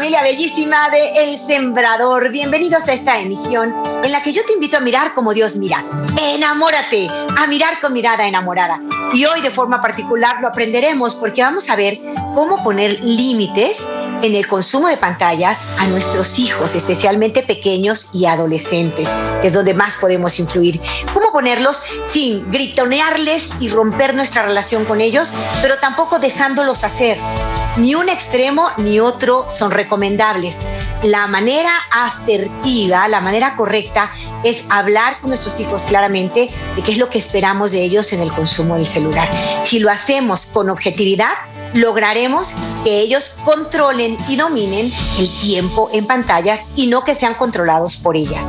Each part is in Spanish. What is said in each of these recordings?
Familia bellísima de El Sembrador. Bienvenidos a esta emisión en la que yo te invito a mirar como Dios mira. Enamórate, a mirar con mirada enamorada. Y hoy de forma particular lo aprenderemos porque vamos a ver cómo poner límites en el consumo de pantallas a nuestros hijos, especialmente pequeños y adolescentes, que es donde más podemos influir. Cómo ponerlos sin gritonearles y romper nuestra relación con ellos, pero tampoco dejándolos hacer. Ni un extremo ni otro son recomendables. La manera asertiva, la manera correcta es hablar con nuestros hijos claramente de qué es lo que esperamos de ellos en el consumo del celular. Si lo hacemos con objetividad, lograremos que ellos controlen y dominen el tiempo en pantallas y no que sean controlados por ellas.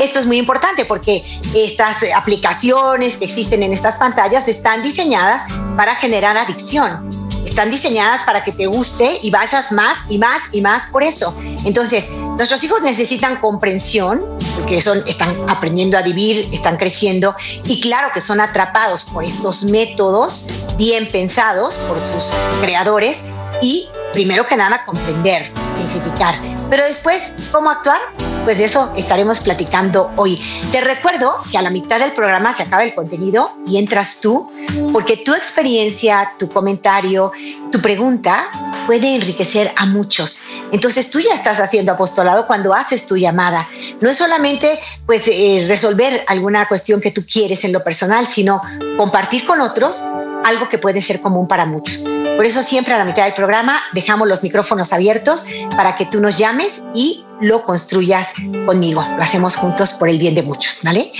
Esto es muy importante porque estas aplicaciones que existen en estas pantallas están diseñadas para generar adicción están diseñadas para que te guste y vayas más y más y más por eso. Entonces, nuestros hijos necesitan comprensión, porque son, están aprendiendo a vivir, están creciendo, y claro que son atrapados por estos métodos bien pensados por sus creadores, y primero que nada comprender, simplificar. Pero después, ¿cómo actuar? Pues de eso estaremos platicando hoy. Te recuerdo que a la mitad del programa se acaba el contenido y entras tú, porque tu experiencia, tu comentario, tu pregunta puede enriquecer a muchos. Entonces tú ya estás haciendo apostolado cuando haces tu llamada. No es solamente pues eh, resolver alguna cuestión que tú quieres en lo personal, sino compartir con otros algo que puede ser común para muchos. Por eso siempre a la mitad del programa dejamos los micrófonos abiertos para que tú nos llames y lo construyas conmigo. Lo hacemos juntos por el bien de muchos, ¿vale?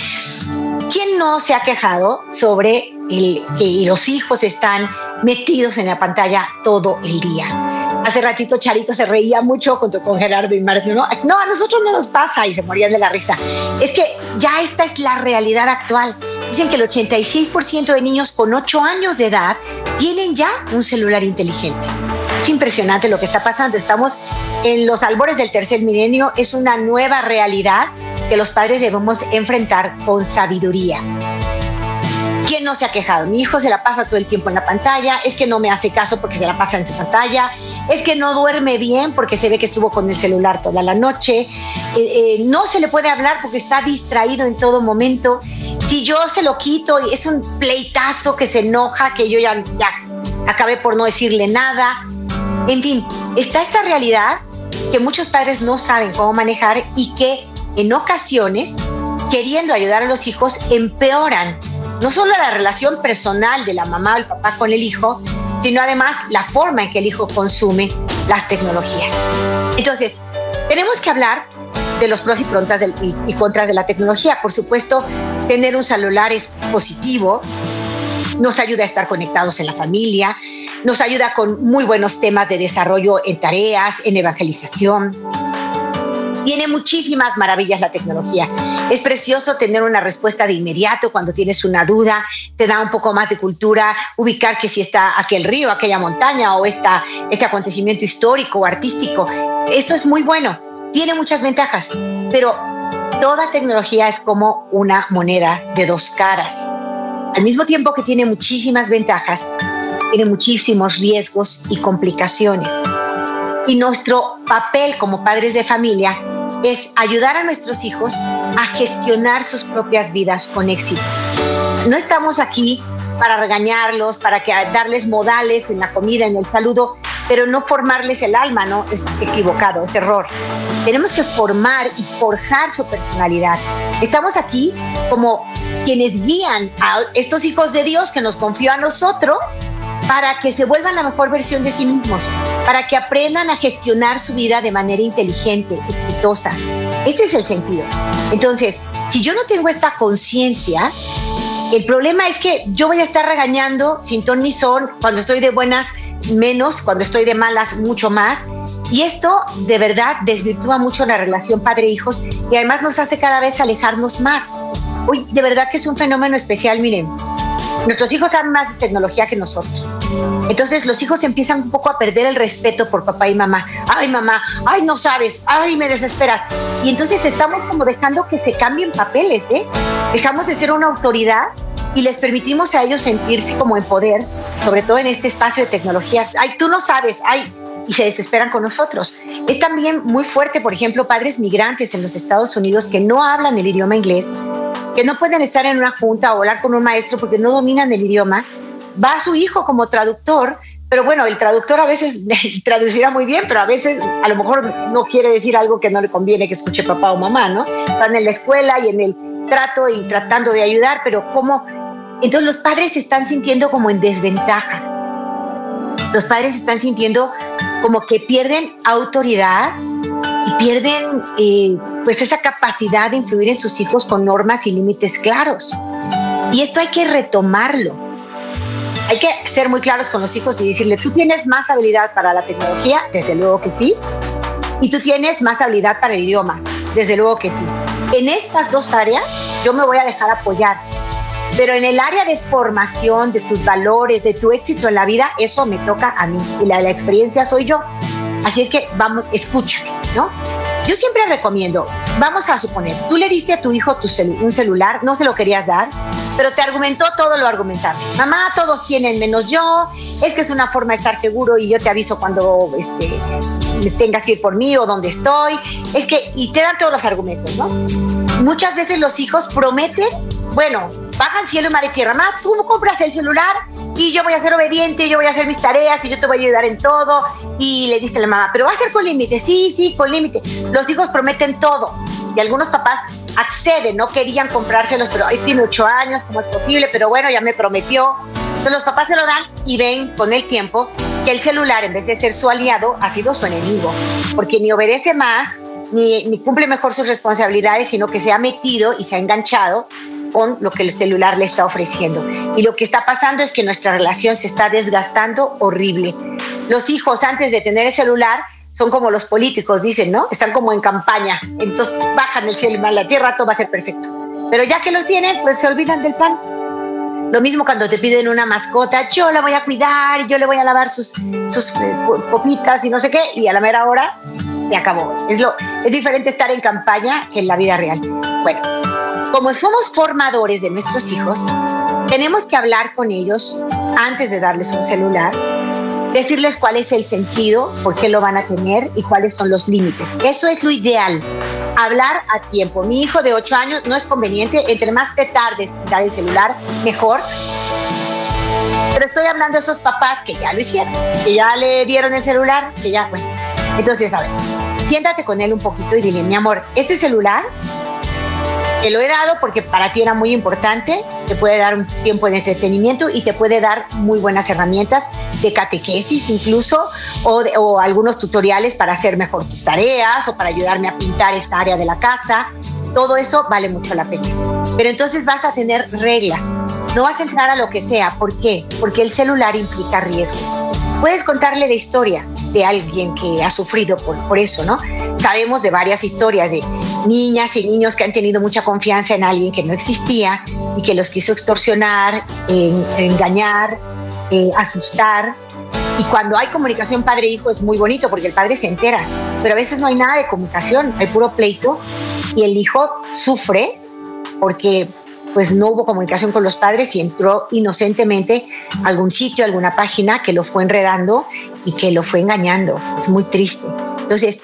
¿Quién no se ha quejado sobre el que los hijos están metidos en la pantalla todo el día? Hace ratito Charito se reía mucho con, con Gerardo y Martín. ¿no? no, a nosotros no nos pasa y se morían de la risa. Es que ya esta es la realidad actual. Dicen que el 86% de niños con 8 años de edad tienen ya un celular inteligente. Es impresionante lo que está pasando. Estamos en los albores del tercer milenio. Es una nueva realidad que los padres debemos enfrentar con sabiduría. ¿Quién no se ha quejado? Mi hijo se la pasa todo el tiempo en la pantalla, es que no me hace caso porque se la pasa en su pantalla, es que no duerme bien porque se ve que estuvo con el celular toda la noche, eh, eh, no se le puede hablar porque está distraído en todo momento. Si yo se lo quito, es un pleitazo que se enoja, que yo ya, ya acabé por no decirle nada. En fin, está esta realidad que muchos padres no saben cómo manejar y que en ocasiones, queriendo ayudar a los hijos, empeoran no solo la relación personal de la mamá o el papá con el hijo, sino además la forma en que el hijo consume las tecnologías. Entonces, tenemos que hablar de los pros y, y, contras de la tecnología. Por supuesto, tener un celular es positivo, nos ayuda a estar conectados en la familia, nos ayuda con muy buenos temas de desarrollo en tareas, en evangelización tiene muchísimas maravillas la tecnología. Es precioso tener una respuesta de inmediato cuando tienes una duda, te da un poco más de cultura, ubicar que si está aquel río, aquella montaña o esta, este acontecimiento histórico o artístico. Esto es muy bueno, tiene muchas ventajas, pero toda tecnología es como una moneda de dos caras. Al mismo tiempo que tiene muchísimas ventajas, tiene muchísimos riesgos y complicaciones. Y nuestro papel como padres de familia es ayudar a nuestros hijos a gestionar sus propias vidas con éxito. No estamos aquí para regañarlos, para que, darles modales en la comida, en el saludo, pero no formarles el alma, ¿no? Es equivocado, es error. Tenemos que formar y forjar su personalidad. Estamos aquí como quienes guían a estos hijos de Dios que nos confió a nosotros para que se vuelvan la mejor versión de sí mismos, para que aprendan a gestionar su vida de manera inteligente, exitosa. Ese es el sentido. Entonces, si yo no tengo esta conciencia, El problema es que yo voy a estar regañando sin ton ni son, cuando estoy de buenas menos, cuando estoy de malas mucho más. Y esto de verdad desvirtúa mucho la relación padre-hijos y además nos hace cada vez alejarnos más. Uy, de verdad que es un fenómeno especial, miren. Nuestros hijos saben más de tecnología que nosotros. Entonces los hijos empiezan un poco a perder el respeto por papá y mamá. Ay, mamá, ay, no sabes, ay, me desesperas. Y entonces estamos como dejando que se cambien papeles, ¿eh? Dejamos de ser una autoridad y les permitimos a ellos sentirse como en poder, sobre todo en este espacio de tecnologías. Ay, tú no sabes, ay, y se desesperan con nosotros. Es también muy fuerte, por ejemplo, padres migrantes en los Estados Unidos que no hablan el idioma inglés, que no pueden estar en una junta o hablar con un maestro porque no dominan el idioma. Va su hijo como traductor, pero bueno, el traductor a veces traducirá muy bien, pero a veces a lo mejor no quiere decir algo que no le conviene que escuche papá o mamá, ¿no? Están en la escuela y en el trato y tratando de ayudar, pero ¿cómo? Entonces los padres se están sintiendo como en desventaja. Los padres están sintiendo como que pierden autoridad y pierden eh, pues esa capacidad de influir en sus hijos con normas y límites claros. Y esto hay que retomarlo. Hay que ser muy claros con los hijos y decirle, tú tienes más habilidad para la tecnología, desde luego que sí, y tú tienes más habilidad para el idioma, desde luego que sí. En estas dos áreas yo me voy a dejar apoyar, pero en el área de formación, de tus valores, de tu éxito en la vida, eso me toca a mí y la, la experiencia soy yo. Así es que vamos, escúchame, ¿no? Yo siempre recomiendo, vamos a suponer, tú le diste a tu hijo tu un celular, no se lo querías dar, pero te argumentó todo lo argumentable. Mamá, todos tienen menos yo, es que es una forma de estar seguro y yo te aviso cuando este, tengas que ir por mí o donde estoy. Es que, y te dan todos los argumentos, ¿no? Muchas veces los hijos prometen, bueno, bajan cielo mar y tierra. Mamá, tú compras el celular y yo voy a ser obediente, yo voy a hacer mis tareas y yo te voy a ayudar en todo. Y le diste a la mamá, pero va a ser con límite, sí, sí, con límite. Los hijos prometen todo y algunos papás acceden, no querían comprárselos, pero ahí tiene ocho años, ¿cómo es posible? Pero bueno, ya me prometió. Entonces los papás se lo dan y ven con el tiempo que el celular, en vez de ser su aliado, ha sido su enemigo, porque ni obedece más, ni, ni cumple mejor sus responsabilidades, sino que se ha metido y se ha enganchado con lo que el celular le está ofreciendo. Y lo que está pasando es que nuestra relación se está desgastando horrible. Los hijos antes de tener el celular son como los políticos, dicen, ¿no? Están como en campaña. Entonces bajan el celular, la tierra, todo va a ser perfecto. Pero ya que los tienen, pues se olvidan del plan. Lo mismo cuando te piden una mascota, yo la voy a cuidar, yo le voy a lavar sus, sus eh, copitas y no sé qué, y a la mera hora se acabó. Es, lo, es diferente estar en campaña que en la vida real. Bueno, como somos formadores de nuestros hijos, tenemos que hablar con ellos antes de darles un celular, decirles cuál es el sentido, por qué lo van a tener y cuáles son los límites. Eso es lo ideal. Hablar a tiempo. Mi hijo de 8 años no es conveniente, entre más te tardes en dar el celular, mejor. Pero estoy hablando de esos papás que ya lo hicieron, que ya le dieron el celular, que ya, bueno. Entonces, a ver, siéntate con él un poquito y dile, mi amor, este celular te lo he dado porque para ti era muy importante, te puede dar un tiempo de entretenimiento y te puede dar muy buenas herramientas de catequesis incluso o, o algunos tutoriales para hacer mejor tus tareas o para ayudarme a pintar esta área de la casa. Todo eso vale mucho la pena. Pero entonces vas a tener reglas. No vas a entrar a lo que sea. ¿Por qué? Porque el celular implica riesgos. Puedes contarle la historia de alguien que ha sufrido por, por eso, ¿no? Sabemos de varias historias de niñas y niños que han tenido mucha confianza en alguien que no existía y que los quiso extorsionar, engañar, eh, asustar. Y cuando hay comunicación padre-hijo es muy bonito porque el padre se entera, pero a veces no hay nada de comunicación, hay puro pleito y el hijo sufre porque pues no hubo comunicación con los padres y entró inocentemente a algún sitio, a alguna página que lo fue enredando y que lo fue engañando. Es muy triste. Entonces,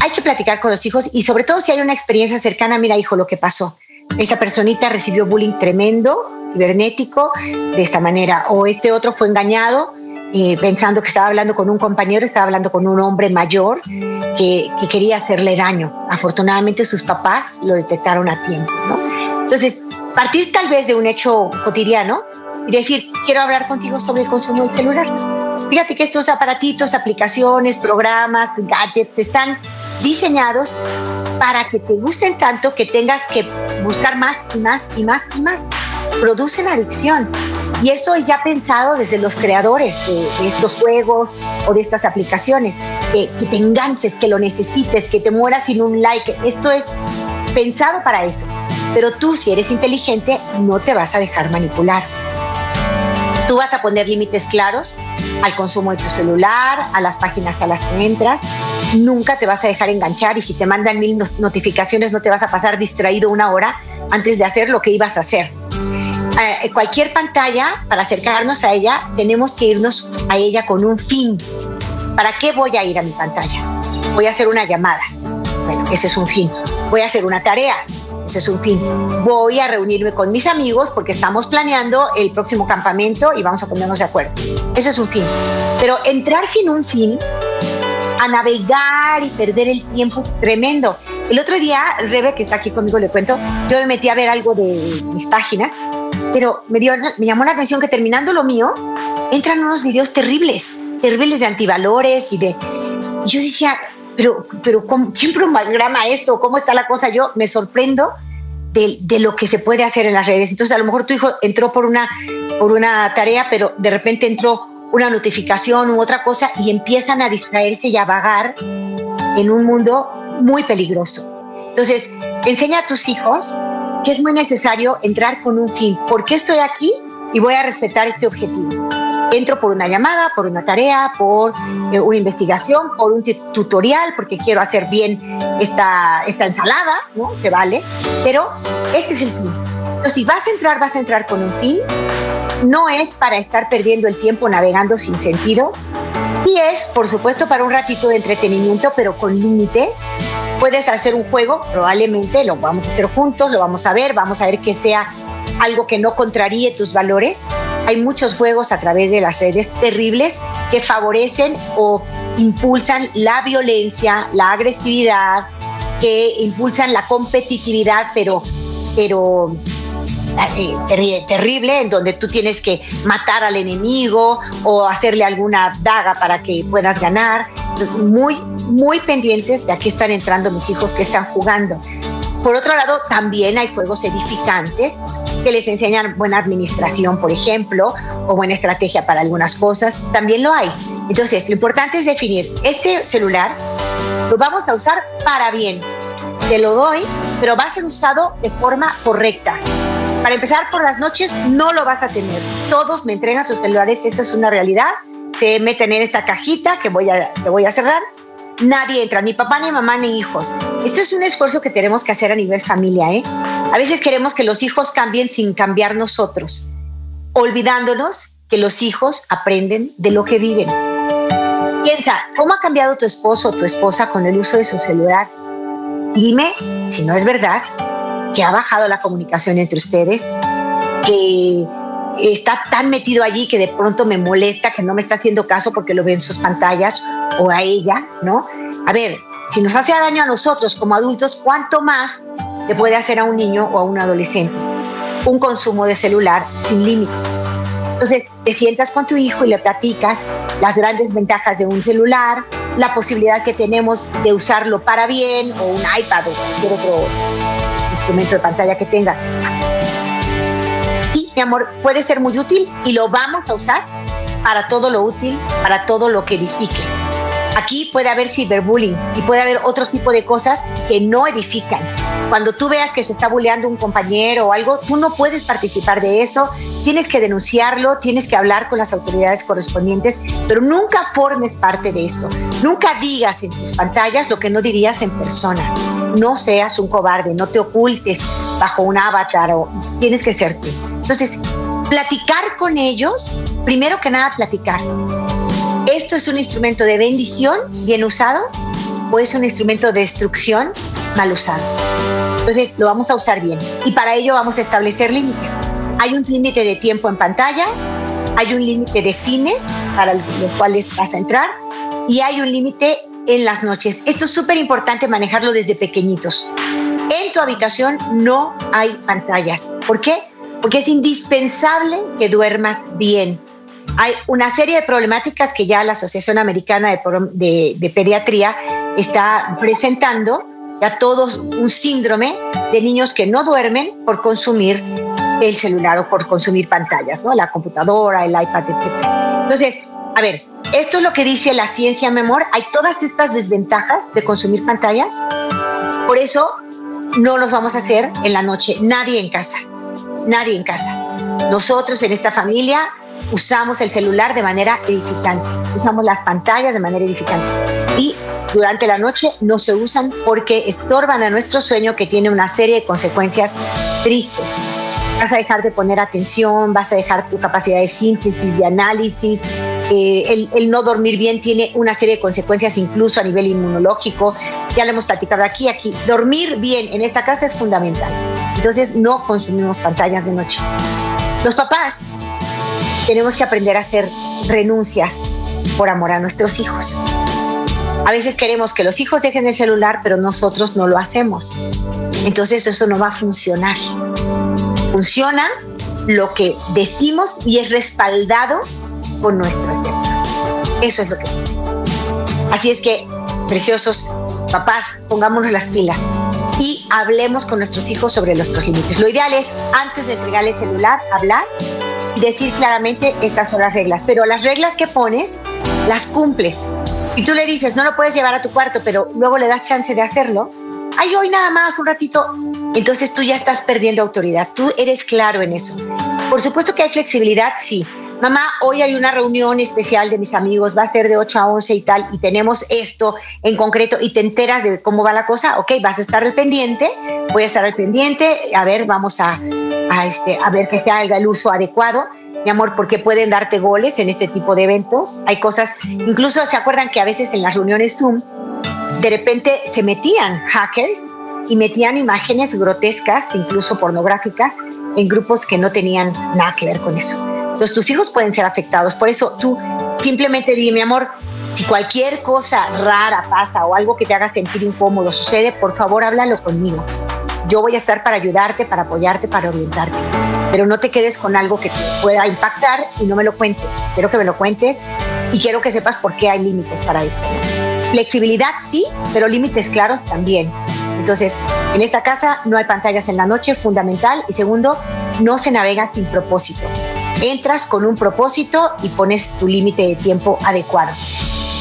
hay que platicar con los hijos y sobre todo si hay una experiencia cercana, mira hijo, lo que pasó. Esta personita recibió bullying tremendo, cibernético, de esta manera, o este otro fue engañado eh, pensando que estaba hablando con un compañero, estaba hablando con un hombre mayor que, que, quería hacerle daño. Afortunadamente sus papás lo detectaron a tiempo. ¿no? Entonces, partir tal vez de un hecho cotidiano y decir, quiero hablar contigo sobre el consumo del celular. Fíjate que estos aparatitos, aplicaciones, programas, gadgets están diseñados para que te gusten tanto que tengas que buscar más y más y más y más. producen adicción. Y eso es ya pensado desde los creadores de, estos juegos o de estas aplicaciones. que te enganches, que lo necesites, que te mueras sin un like. Esto es pensado para eso. Pero tú, si eres inteligente, no te vas a dejar manipular. Tú vas a poner límites claros al consumo de tu celular, a las páginas a las que entras. Nunca te vas a dejar enganchar y si te mandan mil notificaciones no te vas a pasar distraído una hora antes de hacer lo que ibas a hacer. Eh, cualquier pantalla, para acercarnos a ella, tenemos que irnos a ella con un fin. ¿Para qué voy a ir a mi pantalla? Voy a hacer una llamada. Bueno, ese es un fin. Voy a hacer una tarea. Ese es un fin. Voy a reunirme con mis amigos porque estamos planeando el próximo campamento y vamos a ponernos de acuerdo. Eso es un fin. Pero entrar sin un fin, a navegar y perder el tiempo tremendo. El otro día, Rebe, que está aquí conmigo, le cuento, yo me metí a ver algo de mis páginas, pero me, dio, me llamó la atención que terminando lo mío, entran unos videos terribles, terribles de antivalores y de... Y yo decía, pero, pero ¿quién programa esto? ¿Cómo está la cosa? Yo me sorprendo de, de, lo que se puede hacer en las redes. Entonces, a lo mejor tu hijo entró por una, por una tarea, pero de repente entró una notificación u otra cosa y empiezan a distraerse y a vagar en un mundo muy peligroso. Entonces, enseña a tus hijos que es muy necesario entrar con un fin. ¿Por qué estoy aquí? Y voy a respetar este objetivo entro por una llamada, por una tarea, por eh, una investigación, por un tutorial, porque quiero hacer bien esta, esta ensalada, ¿no? Que vale. Pero este es el fin. Entonces, si vas a entrar, vas a entrar con un fin. No es para estar perdiendo el tiempo navegando sin sentido. Y es, por supuesto, para un ratito de entretenimiento, pero con límite. Puedes hacer un juego, probablemente lo vamos a hacer juntos, lo vamos a ver, vamos a ver que sea algo que no contraríe tus valores hay muchos juegos a través de las redes terribles que favorecen o impulsan la violencia, la agresividad, que impulsan la competitividad, pero, pero eh, terrible, en donde tú tienes que matar al enemigo o hacerle alguna daga para que puedas ganar. Muy, muy pendientes de aquí están entrando mis hijos que están jugando. Por otro lado, también hay juegos edificantes que les enseñan buena administración, por ejemplo, o buena estrategia para algunas cosas. También lo hay. Entonces, lo importante es definir, este celular lo vamos a usar para bien. Te lo doy, pero va a ser usado de forma correcta. Para empezar, por las noches no lo vas a tener. Todos me entregan sus celulares, eso es una realidad. Se meten en esta cajita que voy a, que voy a cerrar nadie entra, ni papá, ni mamá, ni hijos. Esto es un esfuerzo que tenemos que hacer a nivel familia. ¿eh? A veces queremos que los hijos cambien sin cambiar nosotros, olvidándonos que los hijos aprenden de lo que viven. Piensa, ¿cómo ha cambiado tu esposo o tu esposa con el uso de su celular? Dime si no es verdad que ha bajado la comunicación entre ustedes, que está tan metido allí que de pronto me molesta que no me está haciendo caso porque lo ve en sus pantallas o a ella, ¿no? A ver, si nos hace daño a nosotros como adultos, ¿cuánto más le puede hacer a un niño o a un adolescente? Un consumo de celular sin límite. Entonces, te sientas con tu hijo y le platicas las grandes ventajas de un celular, la posibilidad que tenemos de usarlo para bien, o un iPad o cualquier otro instrumento de pantalla que tenga mi amor, puede ser muy útil y lo vamos a usar para todo lo útil, para todo lo que edifique. Aquí puede haber ciberbullying y puede haber otro tipo de cosas que no edifican. Cuando tú veas que se está bulleando un compañero o algo, tú no puedes participar de eso, tienes que denunciarlo, tienes que hablar con las autoridades correspondientes, pero nunca formes parte de esto. Nunca digas en tus pantallas lo que no dirías en persona. No seas un cobarde, no te ocultes bajo un avatar tienes que ser tú. Entonces, platicar con ellos, primero que nada platicar. ¿Esto es un instrumento de bendición bien usado o es un instrumento de destrucción mal usado? Entonces, lo vamos a usar bien y para ello vamos a establecer límites. Hay un límite de tiempo en pantalla, hay un límite de fines para los cuales vas a entrar y hay un límite en las noches. Esto es súper importante manejarlo desde pequeñitos. En tu habitación no hay pantallas. ¿Por qué? Porque es indispensable que duermas bien. Hay una serie de problemáticas que ya la Asociación Americana de, Pediatría está presentando, ya todos un síndrome de niños que no duermen por consumir el celular o por consumir pantallas, ¿no? La computadora, el iPad, etc. Entonces, a ver, esto es lo que dice la ciencia, mi amor. Hay todas estas desventajas de consumir pantallas. Por eso no los vamos a hacer en la noche. Nadie en casa. Nadie en casa. Nosotros en esta familia usamos el celular de manera edificante. Usamos las pantallas de manera edificante. Y durante la noche no se usan porque estorban a nuestro sueño que tiene una serie de consecuencias tristes vas a dejar de poner atención, vas a dejar tu capacidad de síntesis, de análisis. Eh, el, no dormir bien tiene una serie de consecuencias incluso a nivel inmunológico. Ya lo hemos platicado aquí, aquí. Dormir bien en esta casa es fundamental. Entonces no consumimos pantallas de noche. Los papás tenemos que aprender a hacer renuncias por amor a nuestros hijos. A veces queremos que los hijos dejen el celular, pero nosotros no lo hacemos. Entonces eso no va a funcionar funciona lo que decimos y es respaldado por nuestro ejemplo. Eso es lo que. Así es que, preciosos papás, pongámonos las pilas y hablemos con nuestros hijos sobre nuestros límites. Lo ideal es, antes de entregarle el celular, hablar y decir claramente estas son las reglas. Pero las reglas que pones, las cumples. Y tú le dices, no lo puedes llevar a tu cuarto, pero luego le das chance de hacerlo. Ay, hoy nada más, un ratito entonces tú ya estás perdiendo autoridad. Tú eres claro en eso. Por supuesto que hay flexibilidad, sí. Mamá, hoy hay una reunión especial de mis amigos, va a ser de 8 a 11 y tal, y tenemos esto en concreto y te enteras de cómo va la cosa, ok, vas a estar al pendiente, voy a estar al pendiente, a ver, vamos a, a, este, a ver que se haga el uso adecuado, mi amor, porque pueden darte goles en este tipo de eventos. Hay cosas, incluso se acuerdan que a veces en las reuniones Zoom, de repente se metían hackers y metían imágenes grotescas, incluso pornográficas, en grupos que no tenían nada que ver con eso. Entonces tus hijos pueden ser afectados. Por eso tú simplemente dime, mi amor, si cualquier cosa rara pasa o algo que te haga sentir incómodo sucede, por favor háblalo conmigo. Yo voy a estar para ayudarte, para apoyarte, para orientarte. Pero no te quedes con algo que te pueda impactar y no me lo cuentes. Quiero que me lo cuentes y quiero que sepas por qué hay límites para esto. Flexibilidad sí, pero límites claros también. Entonces, en esta casa no hay pantallas en la noche, fundamental. Y segundo, no se navega sin propósito. Entras con un propósito y pones tu límite de tiempo adecuado.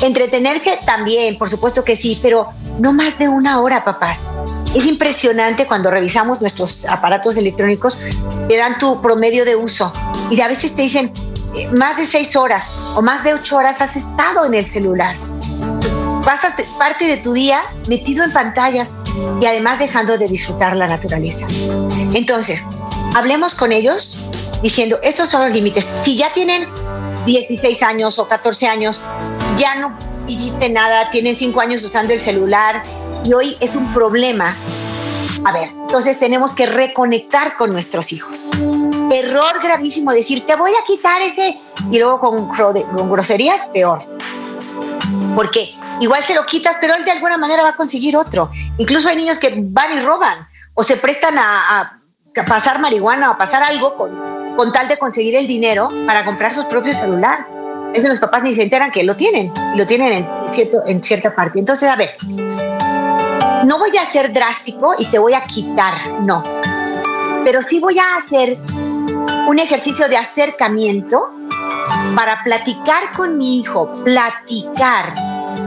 Entretenerse también, por supuesto que sí, pero no más de una hora, papás. Es impresionante cuando revisamos nuestros aparatos electrónicos, te dan tu promedio de uso y a veces te dicen eh, más de seis horas o más de ocho horas has estado en el celular pasas parte de tu día metido en pantallas y además dejando de disfrutar la naturaleza. Entonces, hablemos con ellos diciendo, estos son los límites. Si ya tienen 16 años o 14 años, ya no hiciste nada, tienen 5 años usando el celular y hoy es un problema. A ver, entonces tenemos que reconectar con nuestros hijos. Error gravísimo decir, te voy a quitar ese y luego con, con groserías, peor. Porque igual se lo quitas, pero él de alguna manera va a conseguir otro. Incluso hay niños que van y roban o se prestan a, pasar marihuana o a pasar algo con, con, tal de conseguir el dinero para comprar sus propios celular. Eso los papás ni se enteran que lo tienen, y lo tienen en, cierto, en cierta parte. Entonces, a ver, no voy a ser drástico y te voy a quitar, no. Pero sí voy a hacer un ejercicio de acercamiento para platicar con mi hijo, platicar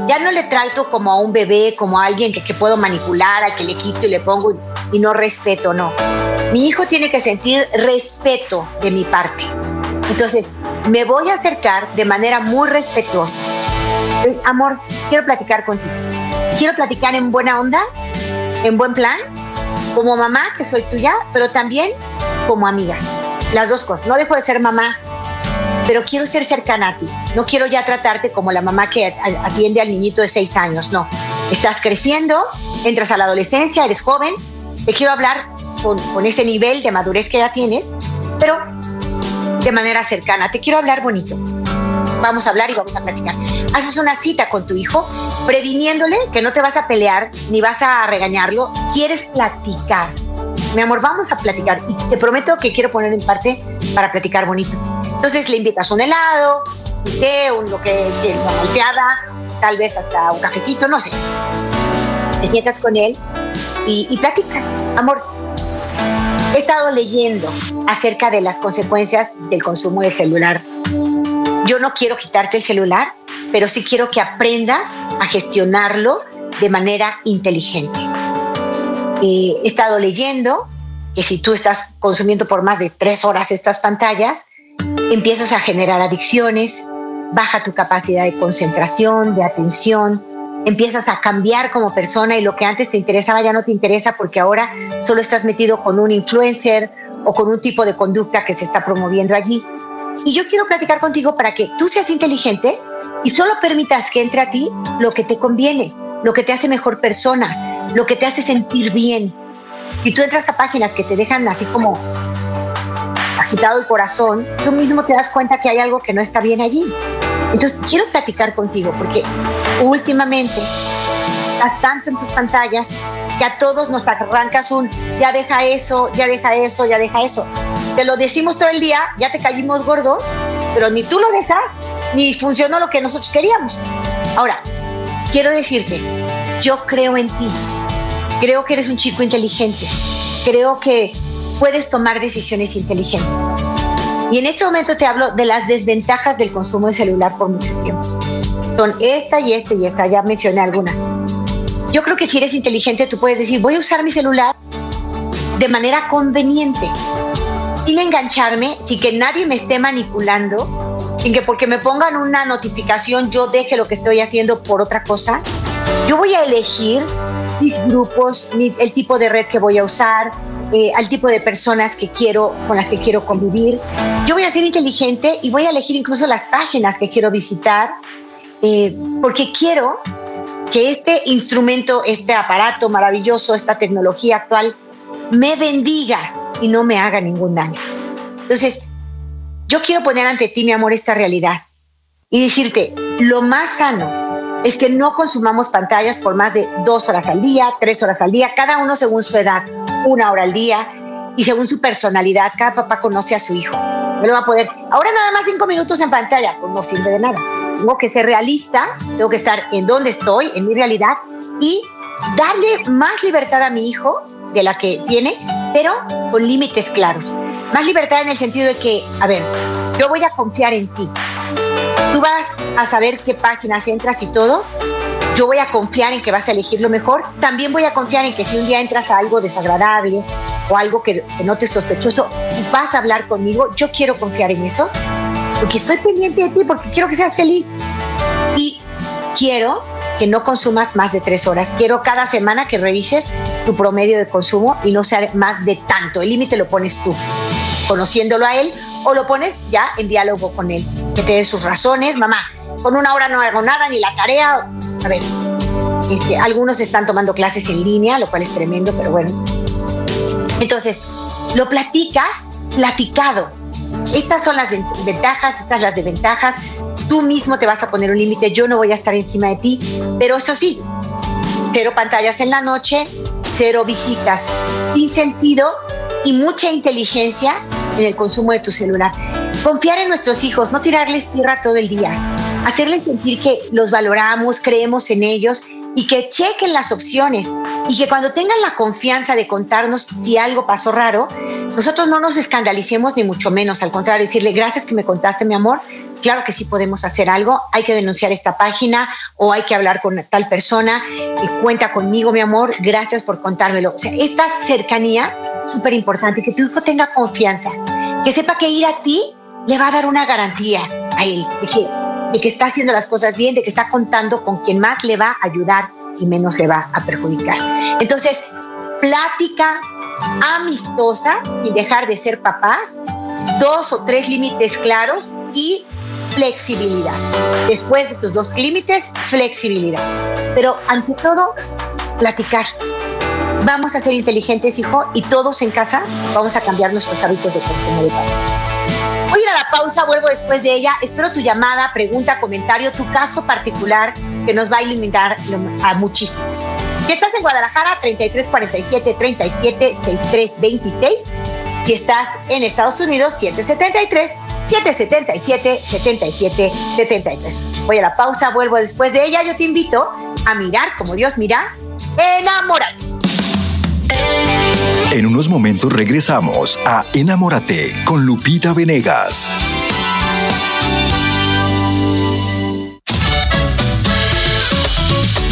ya no le trato como a un bebé, como a alguien que, puedo manipular, al que le quito y le pongo y no respeto, no. Mi hijo tiene que sentir respeto de mi parte. Entonces, me voy a acercar de manera muy respetuosa. Amor, quiero platicar contigo. Quiero platicar en buena onda, en buen plan, como mamá, que soy tuya, pero también como amiga. Las dos cosas. No dejo de ser mamá pero quiero ser cercana a ti. No quiero ya tratarte como la mamá que atiende al niñito de seis años, no. Estás creciendo, entras a la adolescencia, eres joven, te quiero hablar con, ese nivel de madurez que ya tienes, pero de manera cercana. Te quiero hablar bonito. Vamos a hablar y vamos a platicar. Haces una cita con tu hijo, previniéndole que no te vas a pelear ni vas a regañarlo. Quieres platicar. Mi amor, vamos a platicar. Y te prometo que quiero poner en parte para platicar bonito. Entonces le invitas un helado, un té, un lo que una malteada, tal vez hasta un cafecito, no sé. Te sientas con él y, y platicas. Amor, He estado leyendo acerca de las consecuencias del consumo del celular. Yo no quiero quitarte el celular, pero sí quiero que aprendas a gestionarlo de manera inteligente. Eh, he estado leyendo que si tú estás consumiendo por más de tres horas estas pantallas, empiezas a generar adicciones, baja tu capacidad de concentración, de atención, empiezas a cambiar como persona y lo que antes te interesaba ya no te interesa porque ahora solo estás metido con un influencer o con un tipo de conducta que se está promoviendo allí. Y yo quiero platicar contigo para que tú seas inteligente y solo permitas que entre a ti lo que te conviene, lo que te hace mejor persona, lo que te hace sentir bien. Si tú entras a páginas que te dejan así como agitado el corazón, tú mismo te das cuenta que hay algo que no está bien allí. Entonces, quiero platicar contigo porque últimamente estás tanto en tus pantallas que a todos nos arrancas un ya deja eso, ya deja eso, ya deja eso. Te lo decimos todo el día, ya te caímos gordos, pero ni tú lo dejas, ni funcionó lo que nosotros queríamos. Ahora, quiero decirte, yo creo en ti, creo que eres un chico inteligente, creo que puedes tomar decisiones inteligentes. Y en este momento te hablo de las desventajas del consumo de celular por mucho tiempo. Son esta y esta y esta, ya mencioné alguna. Yo creo que si eres inteligente tú puedes decir, voy a usar mi celular de manera conveniente, sin engancharme, sin que nadie me esté manipulando, sin que porque me pongan una notificación yo deje lo que estoy haciendo por otra cosa. Yo voy a elegir mis grupos, el tipo de red que voy a usar, eh, al tipo de personas que quiero, con las que quiero convivir. Yo voy a ser inteligente y voy a elegir incluso las páginas que quiero visitar, eh, porque quiero que este instrumento, este aparato maravilloso, esta tecnología actual, me bendiga y no me haga ningún daño. Entonces, yo quiero poner ante ti, mi amor, esta realidad y decirte, lo más sano es que no consumamos pantallas por más de dos horas al día, tres horas al día, cada uno según su edad, una hora al día y según su personalidad. Cada papá conoce a su hijo. No lo va a poder. Ahora nada más cinco minutos en pantalla, pues no sirve de nada. Tengo que ser realista, tengo que estar en donde estoy, en mi realidad y darle más libertad a mi hijo de la que tiene, pero con límites claros. Más libertad en el sentido de que, a ver, yo voy a confiar en ti tú vas a saber qué páginas entras y todo. Yo voy a confiar en que vas a elegir lo mejor. También voy a confiar en que si un día entras a algo desagradable o algo que, que notes sospechoso, vas a hablar conmigo. Yo quiero confiar en eso porque estoy pendiente de ti, porque quiero que seas feliz. Y quiero que no consumas más de tres horas. Quiero cada semana que revises tu promedio de consumo y no sea más de tanto. El límite lo pones tú, conociéndolo a él o lo pones ya en diálogo con él, que te dé sus razones, mamá, con una hora no hago nada, ni la tarea, a ver, este, algunos están tomando clases en línea, lo cual es tremendo, pero bueno. Entonces, lo platicas, platicado. Estas son las ventajas, estas las desventajas. Tú mismo te vas a poner un límite, yo no voy a estar encima de ti, pero eso sí, cero pantallas en la noche, cero visitas sin sentido y mucha inteligencia en el consumo de tu celular. Confiar en nuestros hijos, no tirarles tierra todo el día, hacerles sentir que los valoramos, creemos en ellos y que chequen las opciones. Y que cuando tengan la confianza de contarnos si algo pasó raro, nosotros no nos escandalicemos ni mucho menos, al contrario, decirle gracias que me contaste mi amor, claro que sí podemos hacer algo, hay que denunciar esta página o hay que hablar con tal persona y cuenta conmigo mi amor, gracias por contármelo. O sea, esta cercanía súper importante, que tu hijo tenga confianza, que sepa que ir a ti le va a dar una garantía a él, de que, de que está haciendo las cosas bien, de que está contando con quien más le va a ayudar y menos le va a perjudicar. Entonces, plática amistosa, sin dejar de ser papás, dos o tres límites claros y flexibilidad. Después de tus dos límites, flexibilidad. Pero ante todo, platicar vamos a ser inteligentes, hijo, y todos en casa vamos a cambiar nuestros hábitos de consumo de padre. Voy a ir a la pausa, vuelvo después de ella. Espero tu llamada, pregunta, comentario, tu caso particular que nos va a iluminar a muchísimos. Si estás en Guadalajara, 3347 37 63 26. Si estás en Estados Unidos, 773 777 77 73. Voy a la pausa, vuelvo después de ella. Yo te invito a mirar como Dios mira, you. En unos momentos regresamos a Enamórate con Lupita Venegas.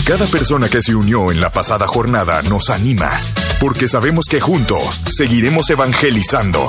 Cada persona que se unió en la pasada jornada nos anima, porque sabemos que juntos seguiremos evangelizando.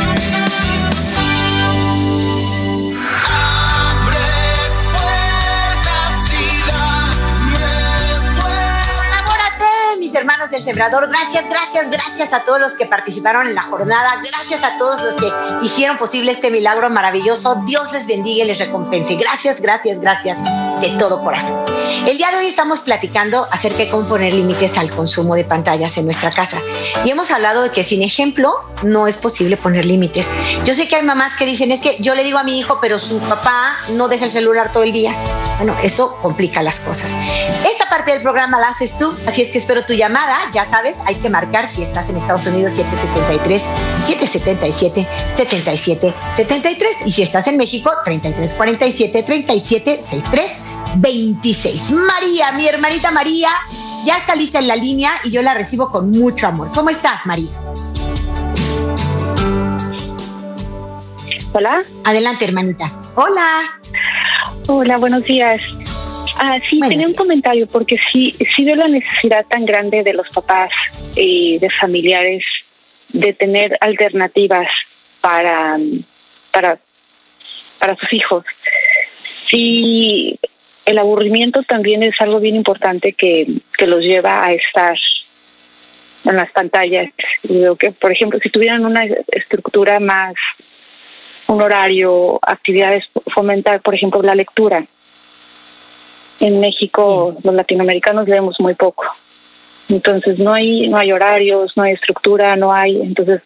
Del Sembrador. Gracias, gracias, gracias a todos los que participaron en la jornada. Gracias a todos los que hicieron posible este milagro maravilloso. Dios les bendiga y les recompense. Gracias, gracias, gracias de todo corazón. El día de hoy estamos platicando acerca de cómo poner límites al consumo de pantallas en nuestra casa. Y hemos hablado de que sin ejemplo no es posible poner límites. Yo sé que hay mamás que dicen, es que yo le digo a mi hijo, pero su papá no deja el celular todo el día. Bueno, eso complica las cosas. Esta parte del programa la haces tú, así es que espero tu llamada. Ya sabes, hay que marcar si estás en Estados Unidos 773 777 77 73 y si estás en México 3347 3763 26. María, mi hermanita María, ya está lista en la línea y yo la recibo con mucho amor. ¿Cómo estás, María? Hola. Adelante, hermanita. Hola. Hola, buenos días. Ah, sí, tenía un comentario porque sí, sí veo la necesidad tan grande de los papás y de familiares de tener alternativas para, para, para sus hijos. Sí, el aburrimiento también es algo bien importante que, que los lleva a estar en las pantallas. Y veo que, por ejemplo, si tuvieran una estructura más, un horario, actividades, fomentar, por ejemplo, la lectura. En México, los latinoamericanos leemos muy poco. Entonces no hay, no hay horarios, no hay estructura, no hay. Entonces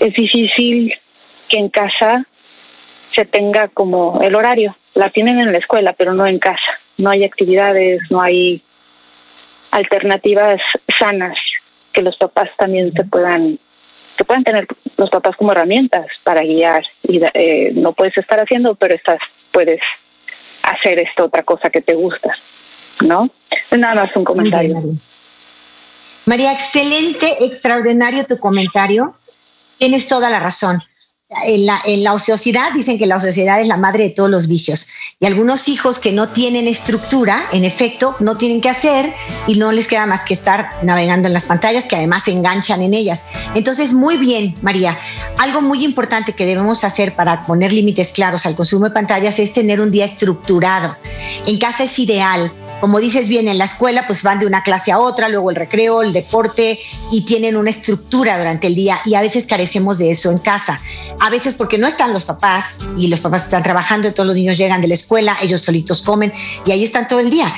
es difícil que en casa se tenga como el horario. La tienen en la escuela, pero no en casa. No hay actividades, no hay alternativas sanas que los papás también se puedan que puedan tener los papás como herramientas para guiar y eh, no puedes estar haciendo pero estás puedes hacer esta otra cosa que te gusta no nada más un comentario María, excelente, extraordinario tu comentario. Tienes toda la razón. En la, ociosidad dicen que la ociosidad es la madre de todos los vicios. Y algunos hijos que no tienen estructura, en efecto, no tienen que hacer y no les queda más que estar navegando en las pantallas, que además se enganchan en ellas. Entonces, muy bien, María. Algo muy importante que debemos hacer para poner límites claros al consumo de pantallas es tener un día estructurado. En casa es ideal como dices bien, en la escuela pues van de una clase a otra, luego el recreo, el deporte y tienen una estructura durante el día y a veces carecemos de eso en casa. A veces porque no están los papás y los papás están trabajando y todos los niños llegan de la escuela, ellos solitos comen y ahí están todo el día.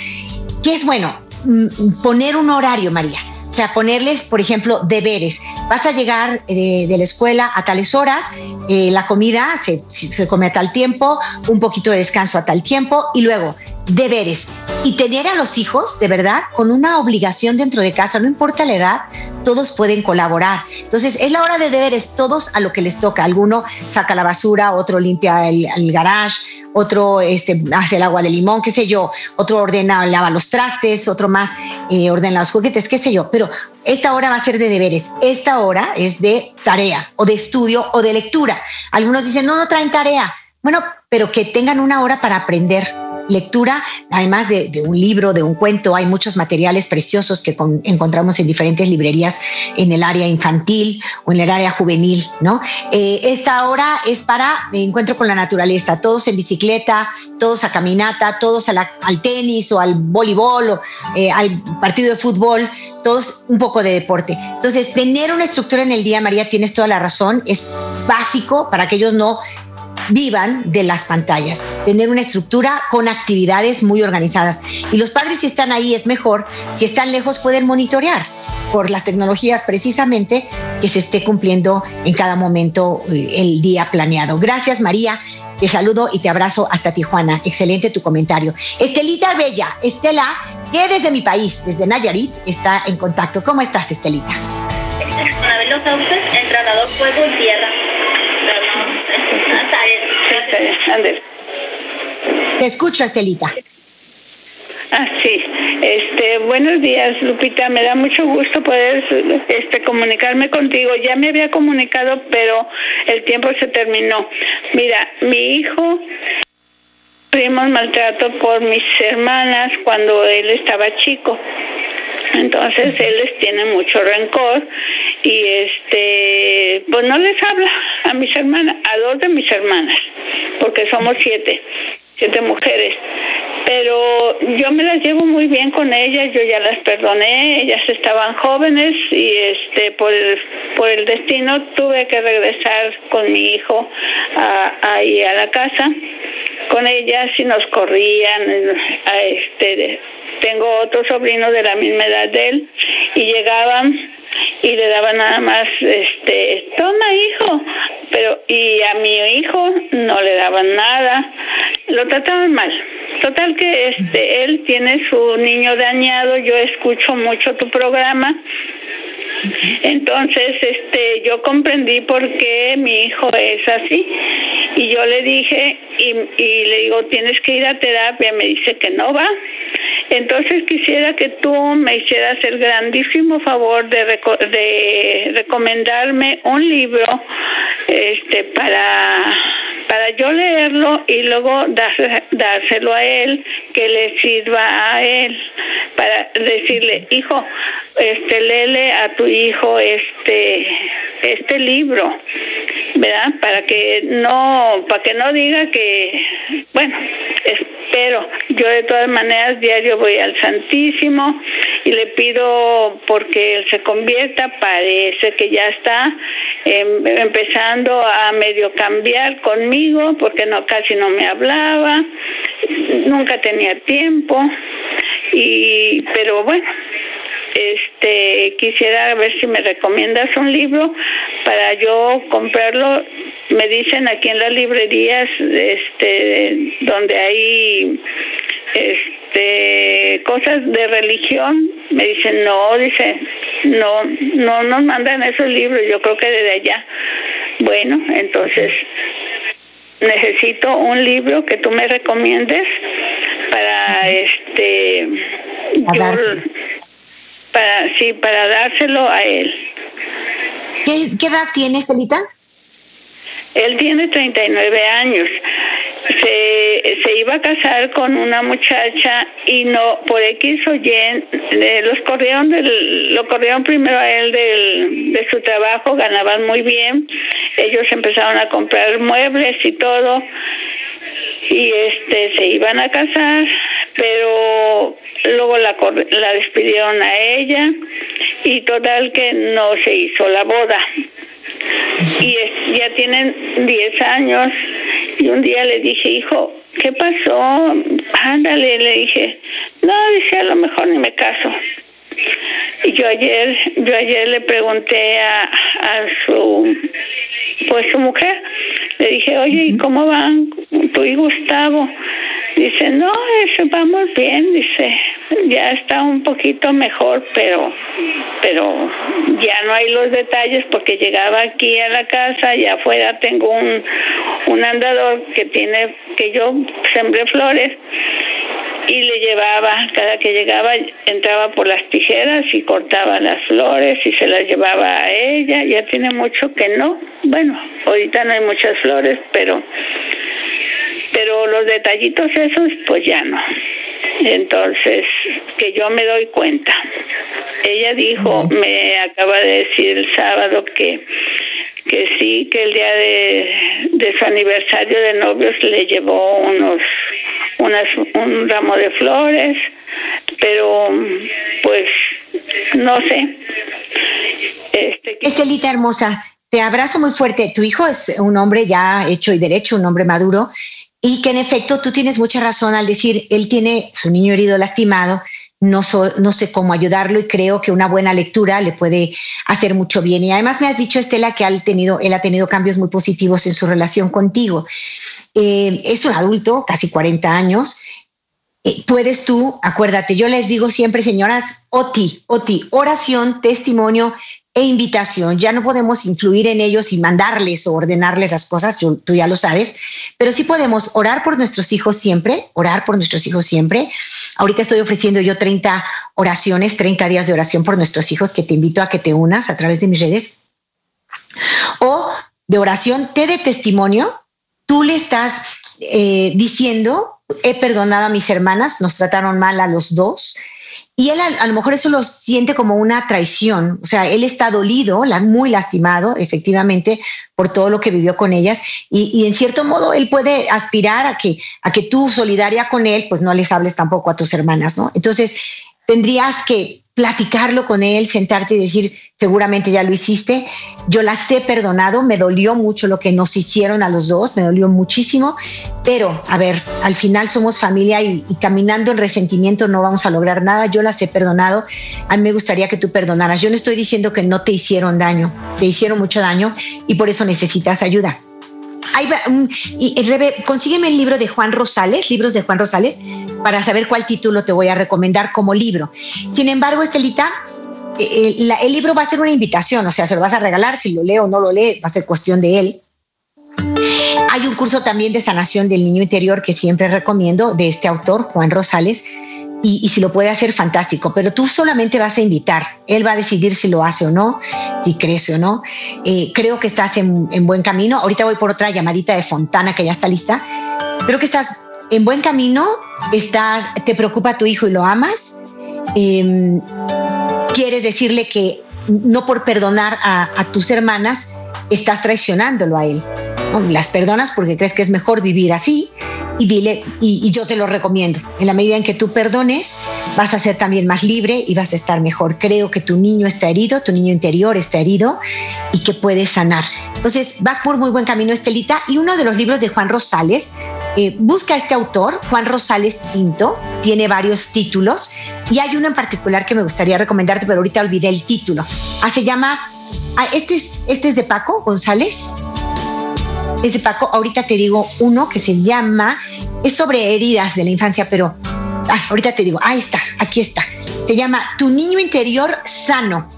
¿Qué es bueno? Mm, poner un horario, María. O sea, ponerles, por ejemplo, deberes. Vas a llegar eh, de, la escuela a tales horas, eh, la comida se, se come a tal tiempo, un poquito de descanso a tal tiempo y luego deberes y tener a los hijos, de verdad, con una obligación dentro de casa, no importa la edad, todos pueden colaborar. Entonces, es la hora de deberes, todos a lo que les toca. Alguno saca la basura, otro limpia el, garage, otro este, hace el agua de limón, qué sé yo, otro ordena, lava los trastes, otro más eh, ordena los juguetes, qué sé yo. Pero esta hora va a ser de deberes, esta hora es de tarea o de estudio o de lectura. Algunos dicen, no, no traen tarea. Bueno, pero que tengan una hora para aprender lectura, además de, un libro, de un cuento, hay muchos materiales preciosos que encontramos en diferentes librerías en el área infantil o en el área juvenil, ¿no? Eh, esta hora es para encuentro con la naturaleza, todos en bicicleta, todos a caminata, todos al tenis o al voleibol o eh, al partido de fútbol, todos un poco de deporte. Entonces, tener una estructura en el día, María, tienes toda la razón, es básico para que ellos no vivan de las pantallas, tener una estructura con actividades muy organizadas. Y los padres si están ahí es mejor, si están lejos pueden monitorear por las tecnologías precisamente que se esté cumpliendo en cada momento eh, el día planeado. Gracias María. Te saludo y te abrazo hasta Tijuana. Excelente tu comentario. Estelita Bella, Estela, que desde mi país, desde Nayarit, está en contacto. ¿Cómo estás, Estelita? Los sauces, entrenador fuego y tierra. Te escucho, Estelita. Ah, sí. Este, buenos días, Lupita. Me da mucho gusto poder este, comunicarme contigo. Ya me había comunicado, pero el tiempo se terminó. Mira, mi hijo sufrimos maltrato por mis hermanas cuando él estaba chico. Entonces él les tiene mucho rencor y este pues no les habla a mis hermanas, a dos de mis hermanas, porque somos siete siete mujeres. Pero yo me las llevo muy bien con ellas, yo ya las perdoné, ellas estaban jóvenes y este por el, por el destino tuve que regresar con mi hijo ahí a la casa. Con ellas y nos corrían a este tengo otro sobrino de la misma edad de él y llegaban y le daban nada más este toma hijo pero y a mi hijo no le daban nada lo trataban mal total que este él tiene su niño dañado yo escucho mucho tu programa entonces, este, yo comprendí por qué mi hijo es así. Y yo le dije, y, y le digo, tienes que ir a terapia. Me dice que no va. Entonces quisiera que tú me hicieras el grandísimo favor de, recomendarme un libro este, para, para yo leerlo y luego dárselo a él, que le sirva a él, para decirle, hijo, este, léele a tu hijo este, este libro, ¿verdad? Para que no, para que no diga que, bueno, espero, yo de todas maneras diario voy al Santísimo y le pido porque él se convierta, parece que ya está em, empezando a medio cambiar conmigo porque no casi no me hablaba, nunca tenía tiempo y pero bueno, este quisiera ver si me recomiendas un libro para yo comprarlo. Me dicen aquí en las librerías este donde hay este cosas de religión. Me dicen no dice no no nos mandan esos libros yo creo que desde allá. Bueno entonces necesito un libro que tú me recomiendes para este para sí, para dárselo a él. ¿Qué, edad tiene, Estelita? Él tiene 39 años. Se, se iba a casar con una muchacha y no, por X o Y, los corrieron del, lo corrieron primero a él del, de su trabajo, ganaban muy bien. Ellos empezaron a comprar muebles y todo y este se iban a casar, pero luego la, la despidieron a ella y total que no se hizo la boda. Y ya tienen 10 años y un día le dije, hijo, ¿qué pasó? Ándale, le dije, no, dice, a lo mejor ni me caso. Y yo ayer, yo ayer le pregunté a, a su, pues su mujer, le dije, oye, ¿y cómo van tú y Gustavo? Dice, no, eso vamos bien, dice, ya está un poquito mejor, pero, pero ya no hay los detalles porque llegaba aquí a la casa y afuera tengo un, un andador que tiene, que yo sembré flores y le llevaba, cada que llegaba entraba por las tijeras y cortaba las flores y se las llevaba a ella, ya tiene mucho que no, bueno, ahorita no hay muchas flores, pero pero los detallitos esos pues ya no. Entonces, que yo me doy cuenta. Ella dijo, me acaba de decir el sábado que que sí, que el día de, de su aniversario de novios le llevó unos unas, un ramo de flores, pero pues no sé. Este, Estelita hermosa, te abrazo muy fuerte. Tu hijo es un hombre ya hecho y derecho, un hombre maduro, y que en efecto tú tienes mucha razón al decir, él tiene su niño herido lastimado, no, no sé cómo ayudarlo y creo que una buena lectura le puede hacer mucho bien. Y además me has dicho, Estela, que él, tenido, él ha tenido cambios muy positivos en su relación contigo. Eh, es un adulto, casi 40 años. Eh, puedes tú, acuérdate, yo les digo siempre, señoras, OTI, OTI, oración, testimonio, e invitación. Ya no podemos influir en ellos y mandarles o ordenarles las cosas, tú ya lo sabes, pero sí podemos orar por nuestros hijos siempre, orar por nuestros hijos siempre. Ahorita estoy ofreciendo yo 30 oraciones, 30 días de oración por nuestros hijos que te invito a que te unas a través de mis redes. O de oración, te de testimonio, tú le estás eh, diciendo, he perdonado a mis hermanas, nos trataron mal a los dos, y él a, lo mejor eso lo siente como una traición, o sea, él está dolido, muy lastimado, efectivamente, por todo lo que vivió con ellas, y, en cierto modo él puede aspirar a que, a que tú, solidaria con él, pues no les hables tampoco a tus hermanas, ¿no? Entonces, tendrías que platicarlo con él, sentarte y decir, seguramente ya lo hiciste, yo las he perdonado, me dolió mucho lo que nos hicieron a los dos, me dolió muchísimo, pero a ver, al final somos familia y, caminando en resentimiento no vamos a lograr nada, yo las he perdonado, a mí me gustaría que tú perdonaras, yo no estoy diciendo que no te hicieron daño, te hicieron mucho daño y por eso necesitas ayuda. y, Rebe, consígueme el libro de Juan Rosales, libros de Juan Rosales, para saber cuál título te voy a recomendar como libro. Sin embargo, Estelita, eh, el, el libro va a ser una invitación, o sea, se lo vas a regalar, si lo lee o no lo lee, va a ser cuestión de él. Hay un curso también de sanación del niño interior que siempre recomiendo de este autor, Juan Rosales, y, si lo puede hacer, fantástico, pero tú solamente vas a invitar, él va a decidir si lo hace o no, si crece o no. Eh, creo que estás en, en, buen camino. Ahorita voy por otra llamadita de Fontana que ya está lista. Creo que estás en buen camino, estás, te preocupa tu hijo y lo amas. Em, quieres decirle que no por perdonar a, tus hermanas estás traicionándolo a él. Las perdonas porque crees que es mejor vivir así y dile, y, yo te lo recomiendo. En la medida en que tú perdones, vas a ser también más libre y vas a estar mejor. Creo que tu niño está herido, tu niño interior está herido y que puedes sanar. Entonces, vas por muy buen camino, Estelita. Y uno de los libros de Juan Rosales, eh, busca a este autor, Juan Rosales Pinto, tiene varios títulos y hay uno en particular que me gustaría recomendarte, pero ahorita olvidé el título. Ah, se llama, ah, este, es, este es de Paco González es de Paco. Ahorita te digo uno que se llama, es sobre heridas de la infancia, pero ah, ahorita te digo, ahí está, aquí está. Se llama Tu niño interior sano.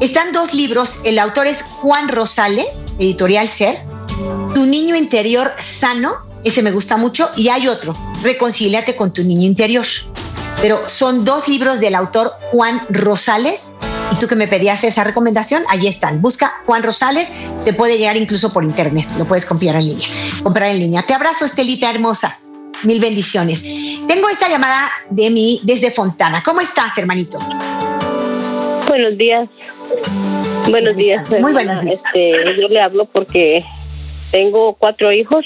Están dos libros, el autor es Juan Rosales, editorial Ser. Tu niño interior sano, ese me gusta mucho, y hay otro, Reconcíliate con tu niño interior. Pero son dos libros del autor Juan Rosales y tú que me pedías esa recomendación, ahí están. Busca Juan Rosales, te puede llegar incluso por internet, lo puedes comprar en línea. Comprar en línea. Te abrazo, Estelita hermosa. Mil bendiciones. Tengo esta llamada de mí desde Fontana. ¿Cómo estás, hermanito? Buenos días. Buenos días. Muy buenos días. Este, yo le hablo porque tengo cuatro hijos.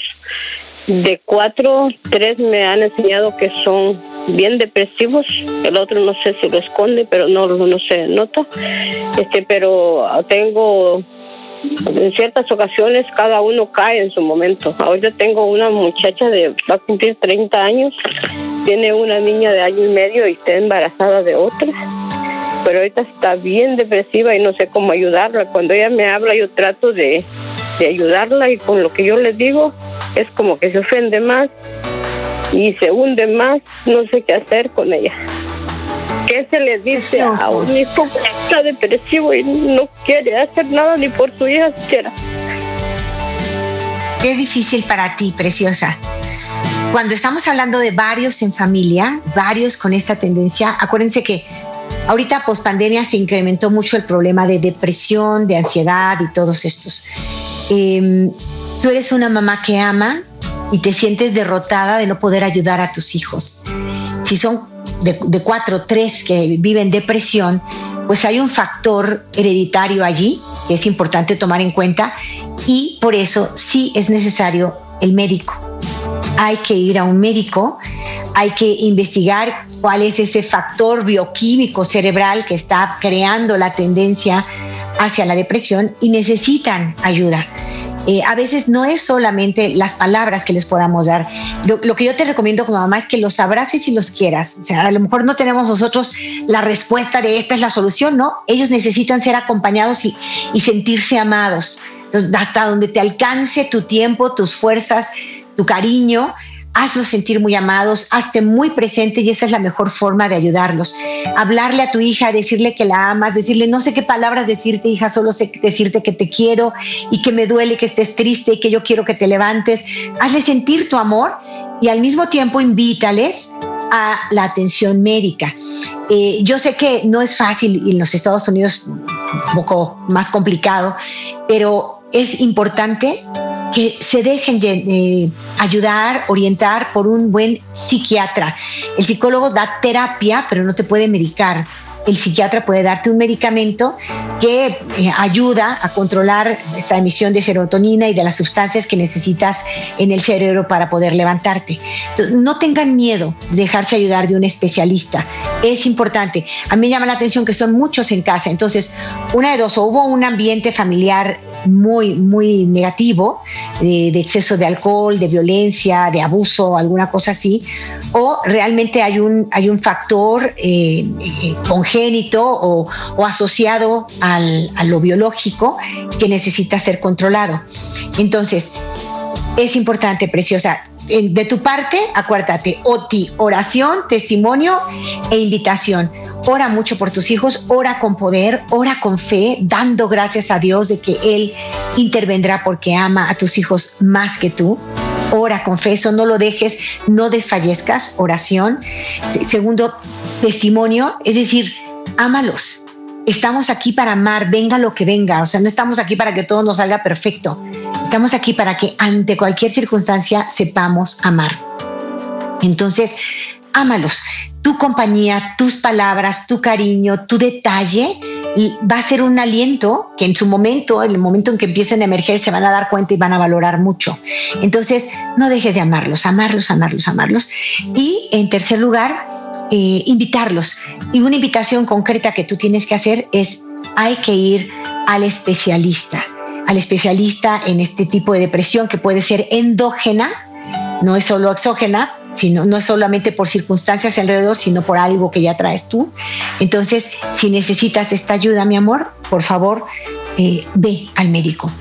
De cuatro, tres me han enseñado que son bien depresivos, el otro no sé si lo esconde, pero no, no se nota. Este, pero tengo en ciertas ocasiones cada uno cae en su momento. Ahorita tengo una muchacha de va a cumplir 30 años, tiene una niña de año y medio y está embarazada de otra. Pero ahorita está bien depresiva y no sé cómo ayudarla. Cuando ella me habla yo trato de, de ayudarla y con lo que yo le digo es como que se ofende más y se hunde más, no sé qué hacer con ella. ¿Qué se le dice a un hijo que está depresivo y no quiere hacer nada ni por su hija siquiera? Qué difícil para ti, preciosa. Cuando estamos hablando de varios en familia, varios con esta tendencia, acuérdense que ahorita post pandemia se incrementó mucho el problema de depresión, de ansiedad y todos estos. Em, tú eres una mamá que ama, y te sientes derrotada de no poder ayudar a tus hijos. Si son de, cuatro o tres que viven depresión, pues hay un factor hereditario allí que es importante tomar en cuenta y por eso sí es necesario el médico. Hay que ir a un médico, hay que investigar cuál es ese factor bioquímico cerebral que está creando la tendencia hacia la depresión y necesitan ayuda. Eh, a veces no es solamente las palabras que les podamos dar. Lo, que yo te recomiendo como mamá es que los abraces y los quieras. O sea, a lo mejor no tenemos nosotros la respuesta de esta es la solución, ¿no? Ellos necesitan ser acompañados y, y sentirse amados. Entonces, hasta donde te alcance tu tiempo, tus fuerzas, tu cariño, hazlos sentir muy amados, hazte muy presente y esa es la mejor forma de ayudarlos. Hablarle a tu hija, decirle que la amas, decirle no sé qué palabras decirte, hija, solo sé decirte que te quiero y que me duele que estés triste y que yo quiero que te levantes. Hazle sentir tu amor y al mismo tiempo invítales a la atención médica. Eh, yo sé que no es fácil y en los Estados Unidos un poco más complicado, pero es importante que se dejen eh, ayudar, orientar por un buen psiquiatra. El psicólogo da terapia, pero no te puede medicar el psiquiatra puede darte un medicamento que eh, ayuda a controlar esta emisión de serotonina y de las sustancias que necesitas en el cerebro para poder levantarte. no tengan miedo de dejarse ayudar de un especialista. Es importante. A mí me llama la atención que son muchos en casa. Entonces, una de dos, o hubo un ambiente familiar muy, muy negativo, eh, de exceso de alcohol, de violencia, de abuso, alguna cosa así, o realmente hay un, hay un factor eh, congénito o, asociado al, a lo biológico que necesita ser controlado. Entonces, es importante, preciosa, de tu parte, acuérdate, OTI, oración, testimonio e invitación. Ora mucho por tus hijos, ora con poder, ora con fe, dando gracias a Dios de que Él intervendrá porque ama a tus hijos más que tú. Ora con fe, eso no lo dejes, no desfallezcas, oración. Segundo, testimonio, es decir, ámalos. Estamos aquí para amar, venga lo que venga. O sea, no estamos aquí para que todo nos salga perfecto. Estamos aquí para que ante cualquier circunstancia sepamos amar. Entonces, ámalos. Tu compañía, tus palabras, tu cariño, tu detalle va a ser un aliento que en su momento, en el momento en que empiecen a emerger, se van a dar cuenta y van a valorar mucho. Entonces, no dejes de amarlos, amarlos, amarlos, amarlos. Y en tercer lugar, eh, invitarlos. Y una invitación concreta que tú tienes que hacer es, hay que ir al especialista, al especialista en este tipo de depresión que puede ser endógena, no es solo exógena, sino, no es solamente por circunstancias alrededor, sino por algo que ya traes tú. Entonces, si necesitas esta ayuda, mi amor, por favor, eh, ve al médico.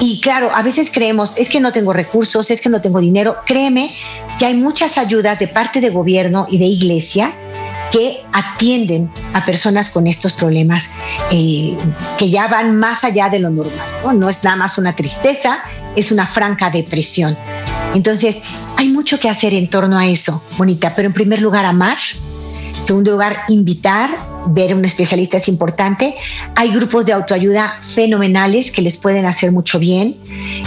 Y claro, a veces creemos, es que no tengo recursos, es que no tengo dinero. Créeme que hay muchas ayudas de parte de gobierno y de iglesia que atienden a personas con estos problemas eh, que ya van más allá de lo normal. ¿no? no es nada más una tristeza, es una franca depresión. Entonces, hay mucho que hacer en torno a eso, bonita, pero en primer lugar, amar. Segundo lugar, invitar, ver a un especialista es importante. Hay grupos de autoayuda fenomenales que les pueden hacer mucho bien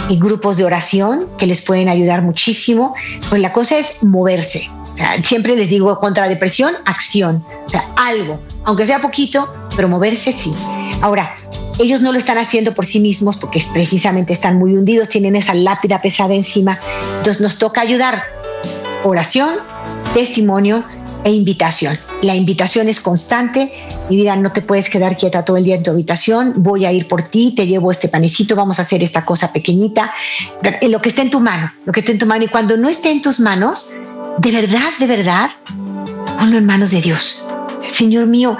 y grupos de oración que les pueden ayudar muchísimo. Pues la cosa es moverse. siempre les digo contra depresión, acción. O sea, algo, aunque sea poquito, pero moverse sí. Ahora, ellos no lo están haciendo por sí mismos porque precisamente están muy hundidos, tienen esa lápida pesada encima. Entonces nos toca ayudar. Oración, testimonio e invitación. La invitación es constante. Mi vida, no te puedes quedar quieta todo el día en tu habitación. Voy a ir por ti, te llevo este panecito, vamos a hacer esta cosa pequeñita. Lo que esté en tu mano, lo que esté en tu mano. Y cuando no esté en tus manos, de verdad, de verdad, ponlo en manos de Dios. Señor mío,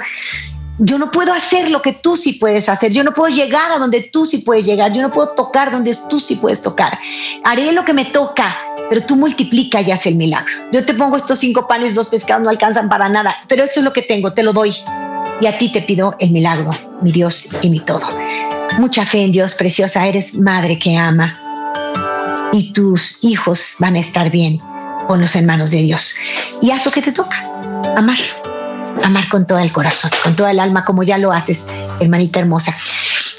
yo no puedo hacer lo que tú sí puedes hacer. Yo no puedo llegar a donde tú sí puedes llegar. Yo no puedo tocar donde tú sí puedes tocar. Haré lo que me toca, pero tú multiplica y haz el milagro. Yo te pongo estos cinco panes, dos pescados, no alcanzan para nada, pero esto es lo que tengo, te lo doy. Y a ti te pido el milagro, mi Dios y mi todo. Mucha fe en Dios, preciosa. Eres madre que ama. Y tus hijos van a estar bien. Ponlos en manos de Dios. Y haz lo que te toca, amar amar con todo el corazón, con toda el alma, como ya lo haces, hermanita hermosa.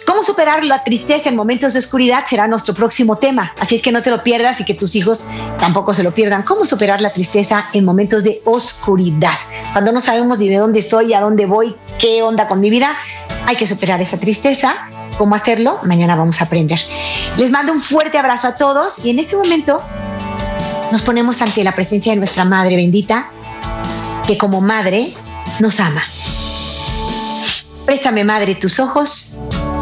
¿Cómo superar la tristeza en momentos de oscuridad? Será nuestro próximo tema. Así es que no te lo pierdas y que tus hijos tampoco se lo pierdan. ¿Cómo superar la tristeza en momentos de oscuridad? Cuando no sabemos ni de dónde soy, a dónde voy, qué onda con mi vida, hay que superar esa tristeza. ¿Cómo hacerlo? Mañana vamos a aprender. Les mando un fuerte abrazo a todos y en este momento nos ponemos ante la presencia de nuestra Madre bendita, que como madre nos ama. Préstame, Madre, tus ojos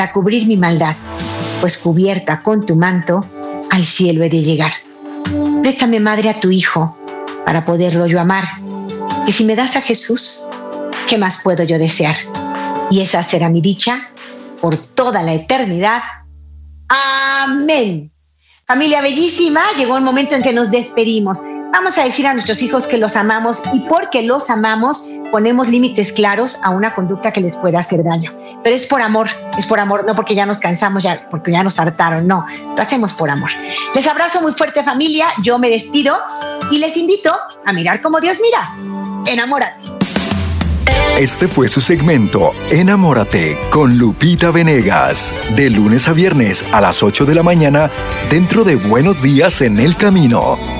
para cubrir mi maldad, pues cubierta con tu manto al cielo he de llegar. Préstame, Madre, a tu Hijo para poderlo yo amar, que si me das a Jesús, ¿qué más puedo yo desear? Y esa será mi dicha por toda la eternidad. Amén. Familia bellísima, llegó el momento en que nos despedimos. Vamos a decir a nuestros hijos que los amamos y porque los amamos ponemos límites claros a una conducta que les pueda hacer daño. Pero es por amor, es por amor, no porque ya nos cansamos, ya, porque ya nos hartaron, no, lo hacemos por amor. Les abrazo muy fuerte familia, yo me despido y les invito a mirar como Dios mira. Enamórate. Este fue su segmento Enamórate con Lupita Venegas, de lunes a viernes a las 8 de la mañana dentro de Buenos Días en el Camino.